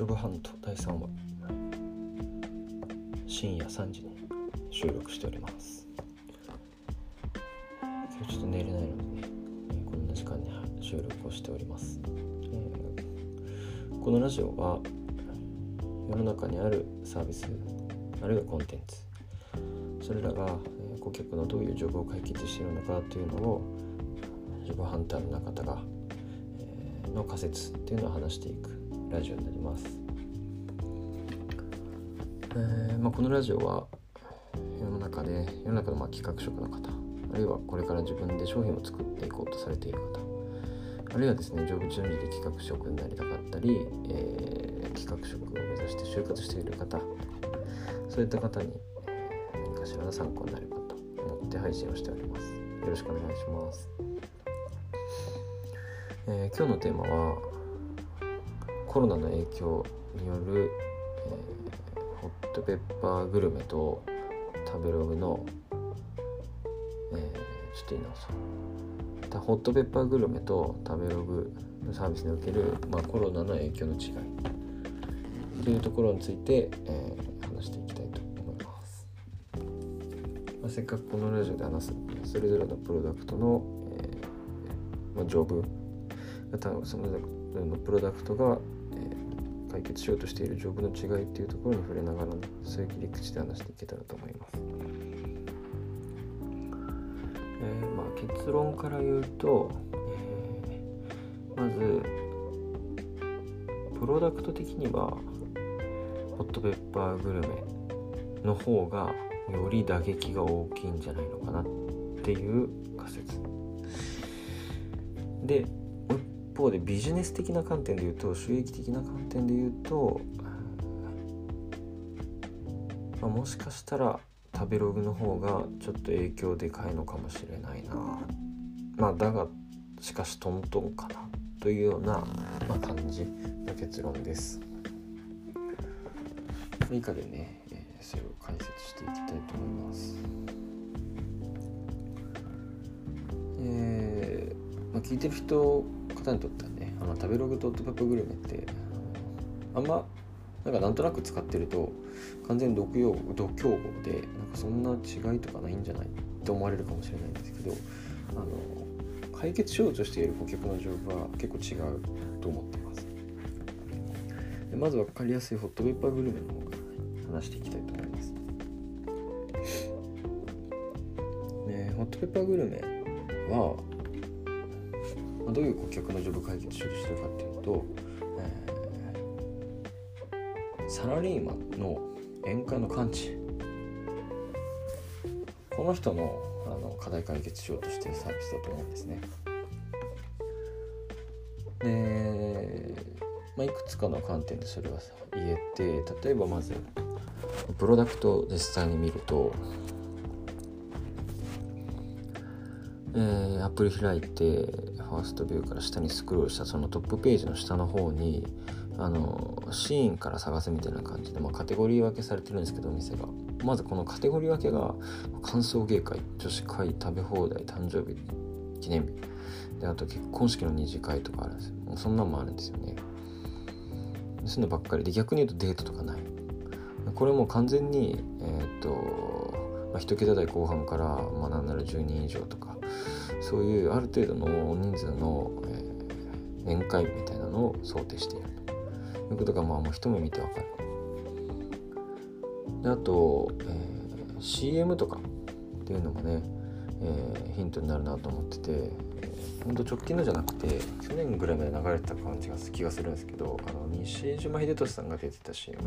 ジョブハント第3話。深夜3時に収録しております。今日ちょっと寝れないのでねこんな時間に収録をしております、えー、このラジオは世の中にあるサービスあるいはコンテンツそれらが顧客のどういうジョブを解決しているのかというのをジョブハンターの中田が、えー、の仮説っていうのを話していくラジオになります、えーまあ、このラジオは世の中で世の中のまあ企画職の方あるいはこれから自分で商品を作っていこうとされている方あるいはですねジョブチェンジで企画職になりたかったり、えー、企画職を目指して就活している方そういった方に何かしらの参考になればと思って配信をしております。よろしくお願いします。えー、今日のテーマはコロナの影響による、えー、ホットペッパーグルメと食べログの、えー、ちょっと言い直そう。ホットペッパーグルメと食べログのサービスにおける、まあ、コロナの影響の違い。というところについて、えー、話していきたいと思います、まあ、せっかくこのラジオで話すそれぞれのプロダクトの、えーまあ、ジョブそのプロダクトが、解決しようとしているジョブの違いっていうところに触れながら、そういう切り口で話していけたらと思います。えー、まあ、結論から言うと、えー、まずプロダクト的にはホットペッパーグルメの方がより打撃が大きいんじゃないのかなっていう仮説で方でビジネス的な観点で言うと収益的な観点で言うと、まあ、もしかしたら食べログの方がちょっと影響でかいのかもしれないな。まあだがしかしトントンかな。というような、まあ、感じの結論です。以下でね、えー、それを解説していきたいと思います。えー、あ、聞いてる人方にとってはねあの食べログとホットペッパグルメってあんまなんかなんとなく使ってると完全に毒用度競合でなんかそんな違いとかないんじゃないって思われるかもしれないんですけどあの解決しようとしている顧客の状況は結構違うと思ってます。でまず分かりやすいホットペッパーグルメの方から話していきたいと思います、ね、ホットペッパーグルメはま、どういう顧客のジョブ解決しようとしてるかっていうと、えー、サラリーマンの宴会の完治この人のあの課題解決しようとしてるサービスだと思うんですね。で、まあ、いくつかの観点でそれは言えて例えばまずプロダクトを実際に見るとえー、アプリ開いてファーストビューから下にスクロールしたそのトップページの下の方にあのシーンから探すみたいな感じで、まあ、カテゴリー分けされてるんですけどお店が。まずこのカテゴリー分けが歓送迎会女子会食べ放題誕生日記念日。であと結婚式の二次会とかあるんですよ。そんなんもあるんですよね。そういうのばっかりで逆に言うとデートとかない。これも完全にえー、っと、まあ、1桁台後半から、まあ、なんなら10人以上とかそういうある程度の人数の、えー、宴会みたいなのを想定していると。いうことがまあもう一目見てわかる。であと、えー、CM とかっていうのもね、えー、ヒントになるなと思ってて、えー、ほんと直近のじゃなくて去年ぐらいまで流れてた感じが気がするんですけどあの西島秀俊さんが出てた CM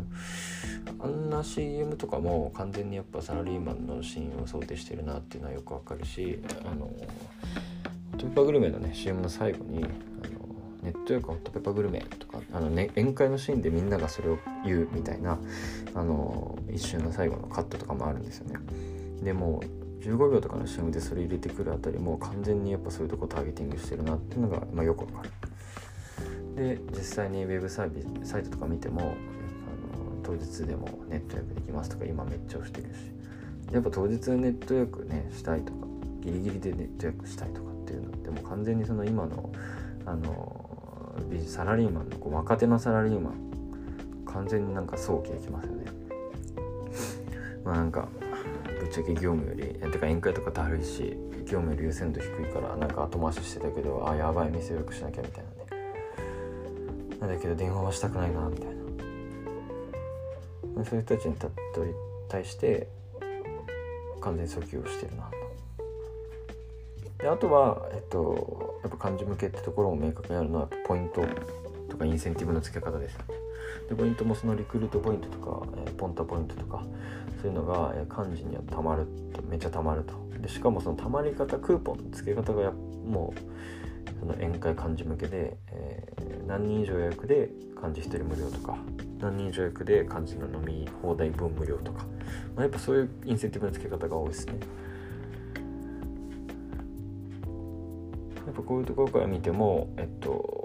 あんな CM とかも完全にやっぱサラリーマンのシーンを想定してるなっていうのはよくわかるしあのトペッパグルメのね CM の最後にあのネットよくホットペッパーグルメとかあの、ね、宴会のシーンでみんながそれを言うみたいなあの一瞬の最後のカットとかもあるんですよね。でも15秒とかの CM でそれ入れてくるあたりも完全にやっぱそういうとこターゲティングしてるなっていうのが、まあ、よくわかる。で実際にウェブサービスサイトとか見てもあの当日でもネット予約できますとか今めっちゃ押してるし。やっぱ当日ネット予約ねしたいとかギリギリでネット予約したいとかっていうのってもう完全にその今のあのサラリーマンのこう若手のサラリーマン完全になんか早期できますよね。まあなんかちゃけ業務よりてか宴会とかだるいし業務より優先度低いからなんか後回ししてたけどあやばい店予約しなきゃみたいなね。なんだけど電話はしたくないなみたいな。そういう人たちに対して完全訴求をしてるな。であとは、えっと、やっぱ漢字向けってところも明確にあるのはポイントとかインセンティブの付け方ですよね。でポイントもそのリクルートポイントとか、えー、ポンタポイントとかそういうのが、えー、漢字にはたまるとめっちゃたまると。でしかもそのたまり方クーポン付け方がやもうその宴会漢字向けで、えー、何人以上予約で漢字1人無料とか何人以上予約で漢字の飲み放題分無料とか、まあ、やっぱそういうインセンティブの付け方が多いですね。やっぱこういうところから見てもえっと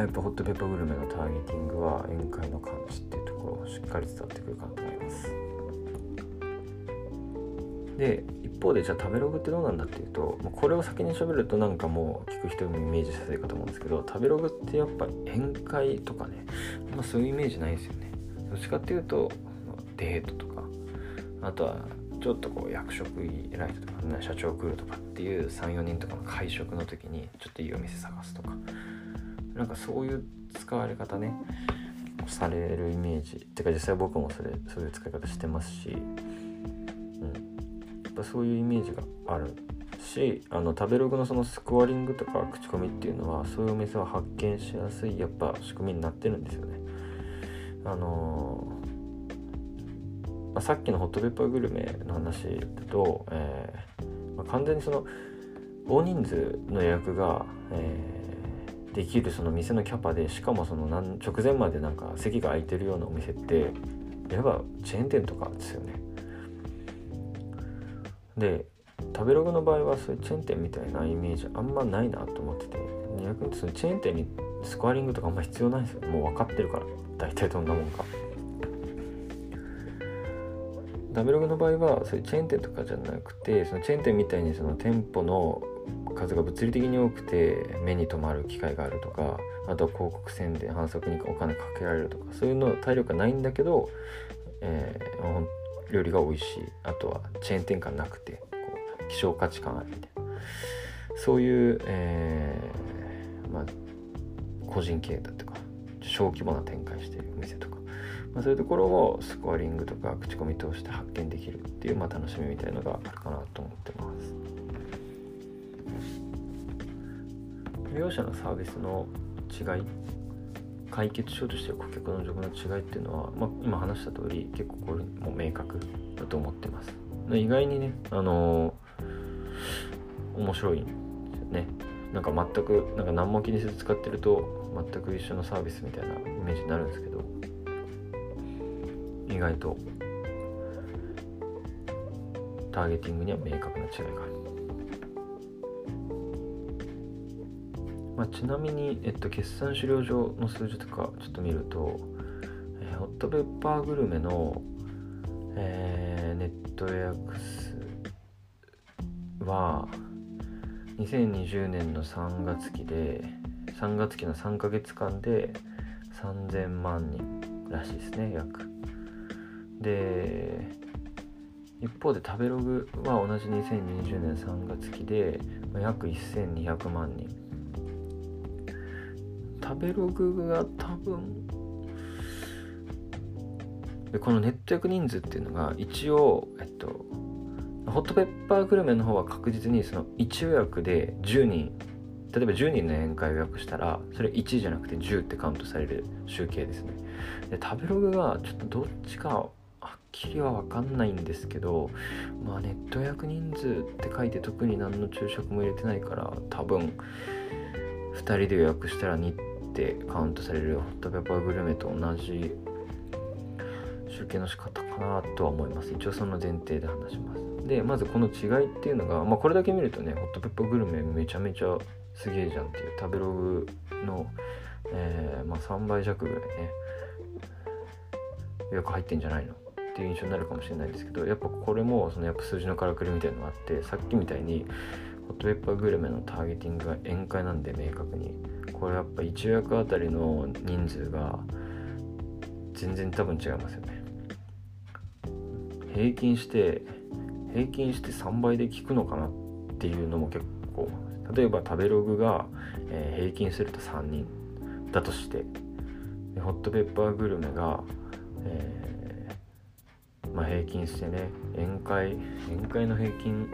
まあ、やっぱホットペッパーグルメのターゲティングは宴会の感じっていうところをしっかり伝わってくるかと思います。で一方でじゃあ食べログってどうなんだっていうともうこれを先に喋るとなんかもう聞く人もイメージしやすいかと思うんですけど食べログってやっぱ宴会とかね、まあ、そういうイメージないですよね。どっちかっていうとデートとかあとはちょっとこう役職偉い人とか、ね、社長来るとかっていう34人とかの会食の時にちょっといいお店探すとかなんかそういう使われ方ねされるイメージ。てか実際僕もそれそういう使い方してますし、うん、やっぱそういうイメージがあるしあの食べログのそのスコアリングとか口コミっていうのはそういうお店を発見しやすいやっぱ仕組みになってるんですよね。あのー、まあ、さっきのホットペッパーグルメの話だと、えーまあ、完全にその大人数の予約が、えーできるその店のキャパでしかもその直前までなんか席が空いてるようなお店ってやっぱチェーン店とかですよね。で食べログの場合はそういうチェーン店みたいなイメージあんまないなと思ってて逆にそのチェーン店にスコアリングとかあんま必要ないんですよもう分かってるから大体どんなもんか。食べログの場合はそういうチェーン店とかじゃなくてそのチェーン店みたいにその店舗の数が物理的に多くて目に留まる機会があるとかあとは広告宣伝反則にお金かけられるとかそういうの体力がないんだけど、えー、料理が美味しい。あとはチェーン店感なくてこう希少価値感あるみたいな。そういう、えー、まあ、個人経営だとか小規模な展開しているお店とか、まあ、そういうところをスコアリングとか口コミ通して発見できるっていう、まあ、楽しみみたいのがあるかなと思ってます。両者のサービスの違い解決しようとしてる顧客の状況の違いっていうのは、まあ、今話した通り結構これも明確だと思ってます。意外にねあのー、面白いんですよね。なんか全くなんか何も気にせず使ってると全く一緒のサービスみたいなイメージになるんですけど意外とターゲティングには明確な違いがある。ちなみに、えっと、決算資料上の数字とかちょっと見ると、えー、ホットペッパーグルメの、えー、ネット予約数は2020年の3月期で3月期の3ヶ月間で3000万人らしいですね約。で一方で食べログは同じ2020年3月期で約1200万人。食べログが多分。このネット役人数っていうのが一応えっとホットペッパーグルメの方は確実にその1予約で10人例えば10人の宴会予約したらそれ1じゃなくて10ってカウントされる集計ですね。で食べログがちょっとどっちかはっきりは分かんないんですけどまあネット予約人数って書いて特に何の昼食も入れてないから多分2人で予約したら日ってカウントされるホットペッパーグルメと同じ集計の仕方かなとは思います。一応その前提で話します。でまずこの違いっていうのが、まあ、これだけ見るとねホットペッパーグルメめちゃめちゃすげえじゃんっていう食べログの、えー、まあ、3倍弱ぐらいね予約入ってんじゃないの？っていう印象になるかもしれないですけどやっぱこれもそのやっぱ数字のからくりみたいなのがあってさっきみたいにホットペッパーグルメのターゲティングが宴会なんで明確にこれやっぱ1予約あたりの人数が全然多分違いますよね。平均して平均して3倍で効くのかなっていうのも結構例えば食べログが、え、平均すると3人だとしてホットペッパーグルメが、えー、まあ、平均してね宴会宴会の平均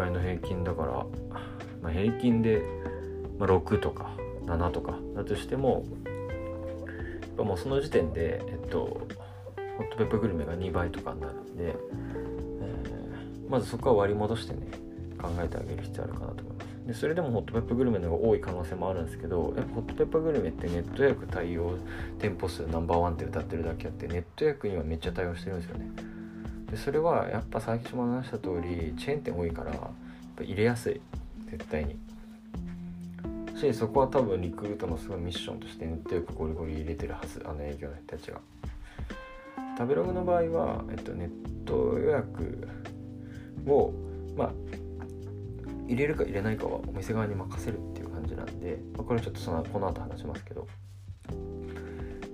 宴会の平均だから、まあ、平均で、ま、6とか7とかだとしてもやっぱもうその時点でえっとホットペッパーグルメが2倍とかになるんで、えー、まずそこは割り戻してね考えてあげる必要あるかなと思います。でそれでもホットペッパーグルメの方が多い可能性もあるんですけどやっぱホットペッパーグルメってネット予約対応店舗数ナンバーワンって歌ってるだけあってネット予約にはめっちゃ対応してるんですよね。でそれはやっぱ最初も話した通りチェーン店多いからやっぱ入れやすい。絶対に。しそこは多分リクルートのすごいミッションとしてネット予約ゴリゴリ入れてるはず。あの営業の人たちが。食べログの場合は、えっと、ネット予約をまあ入れるか入れないかはお店側に任せるっていう感じなんで、まあ、これちょっとそのこの後話しますけど。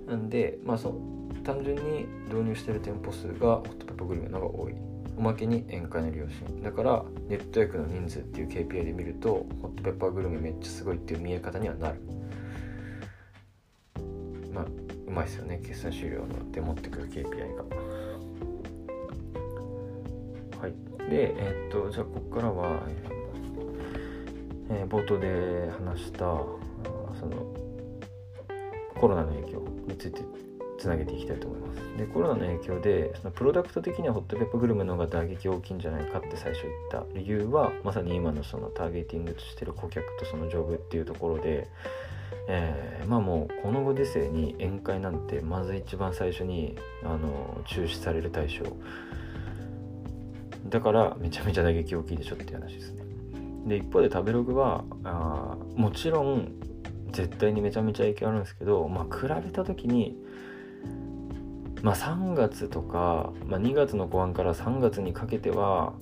なんでまあそう単純に導入してる店舗数がホットペッパーグルメの方が多い。おまけに宴会の利用心だからネット予約の人数っていう KPI で見るとホットペッパーグルメめっちゃすごいっていう見え方にはなる。まあうまいですよね。決算終了ので持ってくる KPI が。はい。でえー、っとじゃあここからは、えー、冒頭で話したそのコロナの影響についてつなげていきたいと思います。でコロナの影響でそのプロダクト的にはホットペッパーグルメの方が打撃大きいんじゃないかって最初言った理由はまさに今のそのターゲティングとしてる顧客とそのジョブっていうところで、えー、まあもうこのご時世に宴会なんてまず一番最初にあの中止される対象だからめちゃめちゃ打撃大きいでしょっていう話ですね。で一方で食べログはあもちろん絶対にめちゃめちゃ影響あるんですけど、まあ、比べた時に、まあ、3月とか、まあ、2月の後半から3月にかけては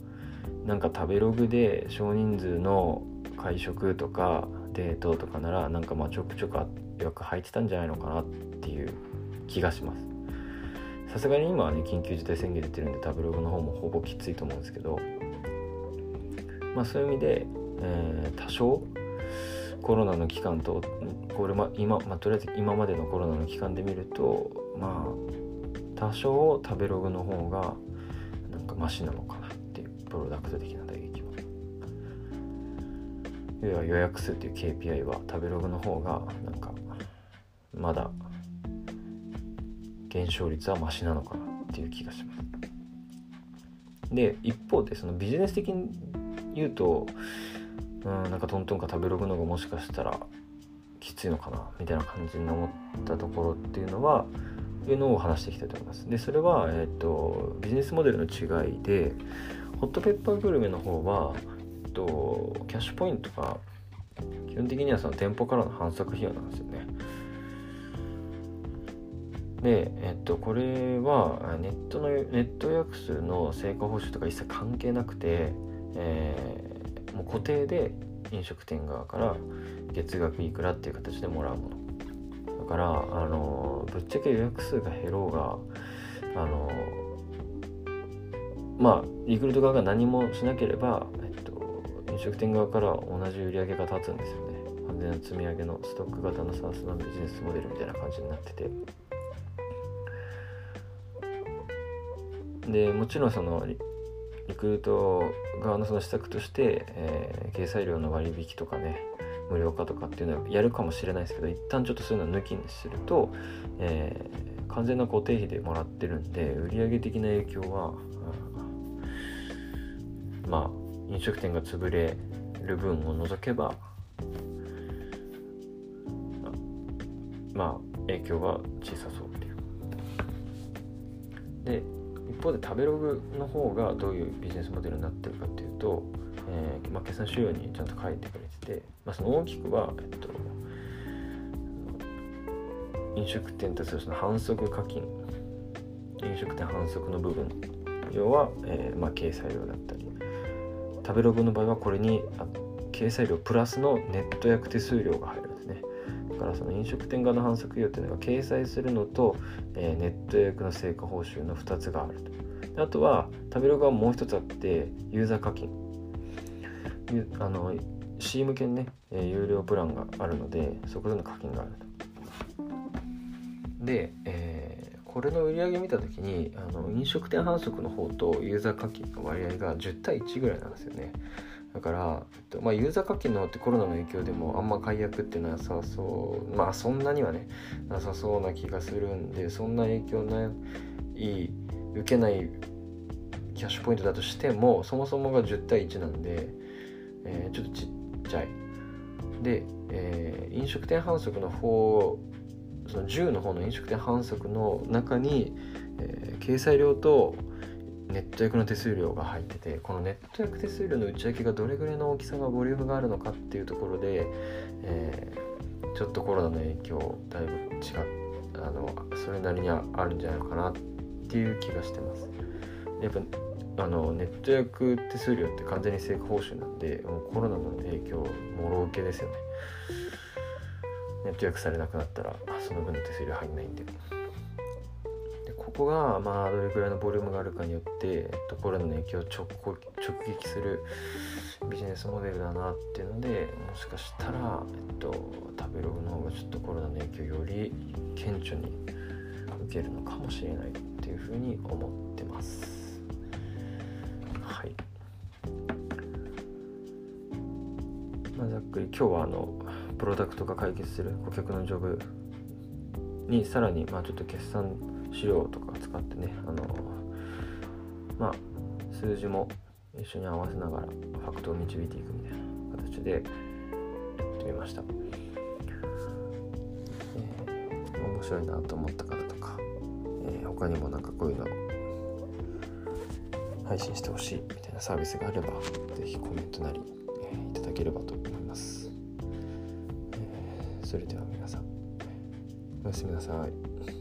なんか食べログで少人数の会食とかデートとかならなんかまあちょくちょくよく入ってたんじゃないのかなっていう気がします。さすがに今はね緊急事態宣言出てるんで食べログの方もほぼきついと思うんですけどまあそういう意味で、えー、多少コロナの期間とこれ、ま、今、まあ、とりあえず今までのコロナの期間で見るとまあ多少食べログの方がなんかマシなのかなっていうプロダクト的な打撃は。要は予約数っていう KPI は食べログの方がなんかまだ減少率はマシなのかなっていう気がします。で一方でそのビジネス的に言うとうんなんかトントンか食べログの方がもしかしたらきついのかなみたいな感じに思ったところっていうのはいうのを話していきたいと思います。でそれは、えーと、ビジネスモデルの違いでホットペッパーグルメの方は、えっと、キャッシュポイントが基本的にはその店舗からの反則費用なんですよね。で、えっと、これはネットのネット予約数の成果報酬とか一切関係なくて、えー、もう固定で飲食店側から月額いくらっていう形でもらうものからあのぶっちゃけ予約数が減ろうがあのまあリクルート側が何もしなければ、えっと、飲食店側から同じ売り上げが立つんですよね。完全な積み上げのストック型のサースのビジネスモデルみたいな感じになってて。でもちろんそのリクルート側のその施策として、えー、掲載料の割引とかね無料化とかっていうのはやるかもしれないですけど一旦ちょっとそういうのを抜きにすると、えー、完全な固定費でもらってるんで売上的な影響は、うん、まあ飲食店が潰れる分を除けばまあ影響は小さそうっていう。で方で食べログの方がどういうビジネスモデルになってるかっていうと、えーまあ、決算資料にちゃんと書いてくれてて、まあ、その大きくは、えっと、飲食店とその反則課金飲食店反則の部分要は、えーまあ、掲載料だったり食べログの場合はこれに掲載料プラスのネット訳手数料が入る。からその飲食店側の反則費用っていうのが掲載するのと、えー、ネット予約の成果報酬の2つがあると。あとは食べログはもう一つあってユーザー課金。あの C 向けにね、えー、有料プランがあるのでそこでの課金があると。で、えー、これの売り上げ見た時にあの飲食店反則の方とユーザー課金の割合が10対1ぐらいなんですよね。だから、えっとまあ、ユーザー課金のってコロナの影響でもあんま解約ってなさそう。まあそんなにはねなさそうな気がするんでそんな影響ない受けないキャッシュポイントだとしてもそもそもが10対1なんで、えー、ちょっとちっちゃい。で、えー、飲食店反則の方その10の方の飲食店反則の中に、えー、掲載料とネット役の手数料が入っててこのネット役手数料の内訳がどれぐらいの大きさがボリュームがあるのかっていうところで、えー、ちょっとコロナの影響だいぶ違うあのそれなりにあるんじゃないのかなっていう気がしてます。やっぱあのネット役手数料って完全に成果報酬なんでもうコロナの影響もろ受けですよね。ネット予約されなくなったらその分の手数料入んないんででここがまあどれくらいのボリュームがあるかによって、と、コロナの影響を直直撃するビジネスモデルだなっていうのでもしかしたら、えっと、食べログの方がちょっとコロナの影響より顕著に受けるのかもしれないっていうふうに思ってます。はいまあ、ざっくり今日はあのプロダクトが解決する顧客のジョブにさらにまあちょっと決算資料とか使ってねあのまあ数字も一緒に合わせながらファクトを導いていくみたいな形でやってみました、えー、面白いなと思った方とか、えー、他にもなんかこういうの配信してほしいみたいなサービスがあれば是非コメントなり、えー、いただければと思います。えそれでは皆さんおやすみなさい。